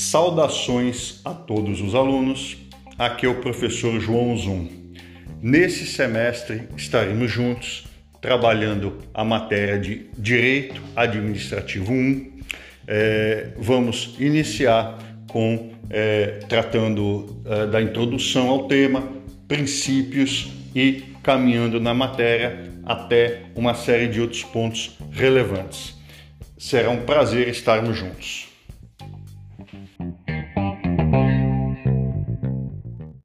Saudações a todos os alunos. Aqui é o professor João Zum. Nesse semestre estaremos juntos trabalhando a matéria de Direito Administrativo 1. É, vamos iniciar com é, tratando é, da introdução ao tema, princípios e caminhando na matéria até uma série de outros pontos relevantes. Será um prazer estarmos juntos. Thank you.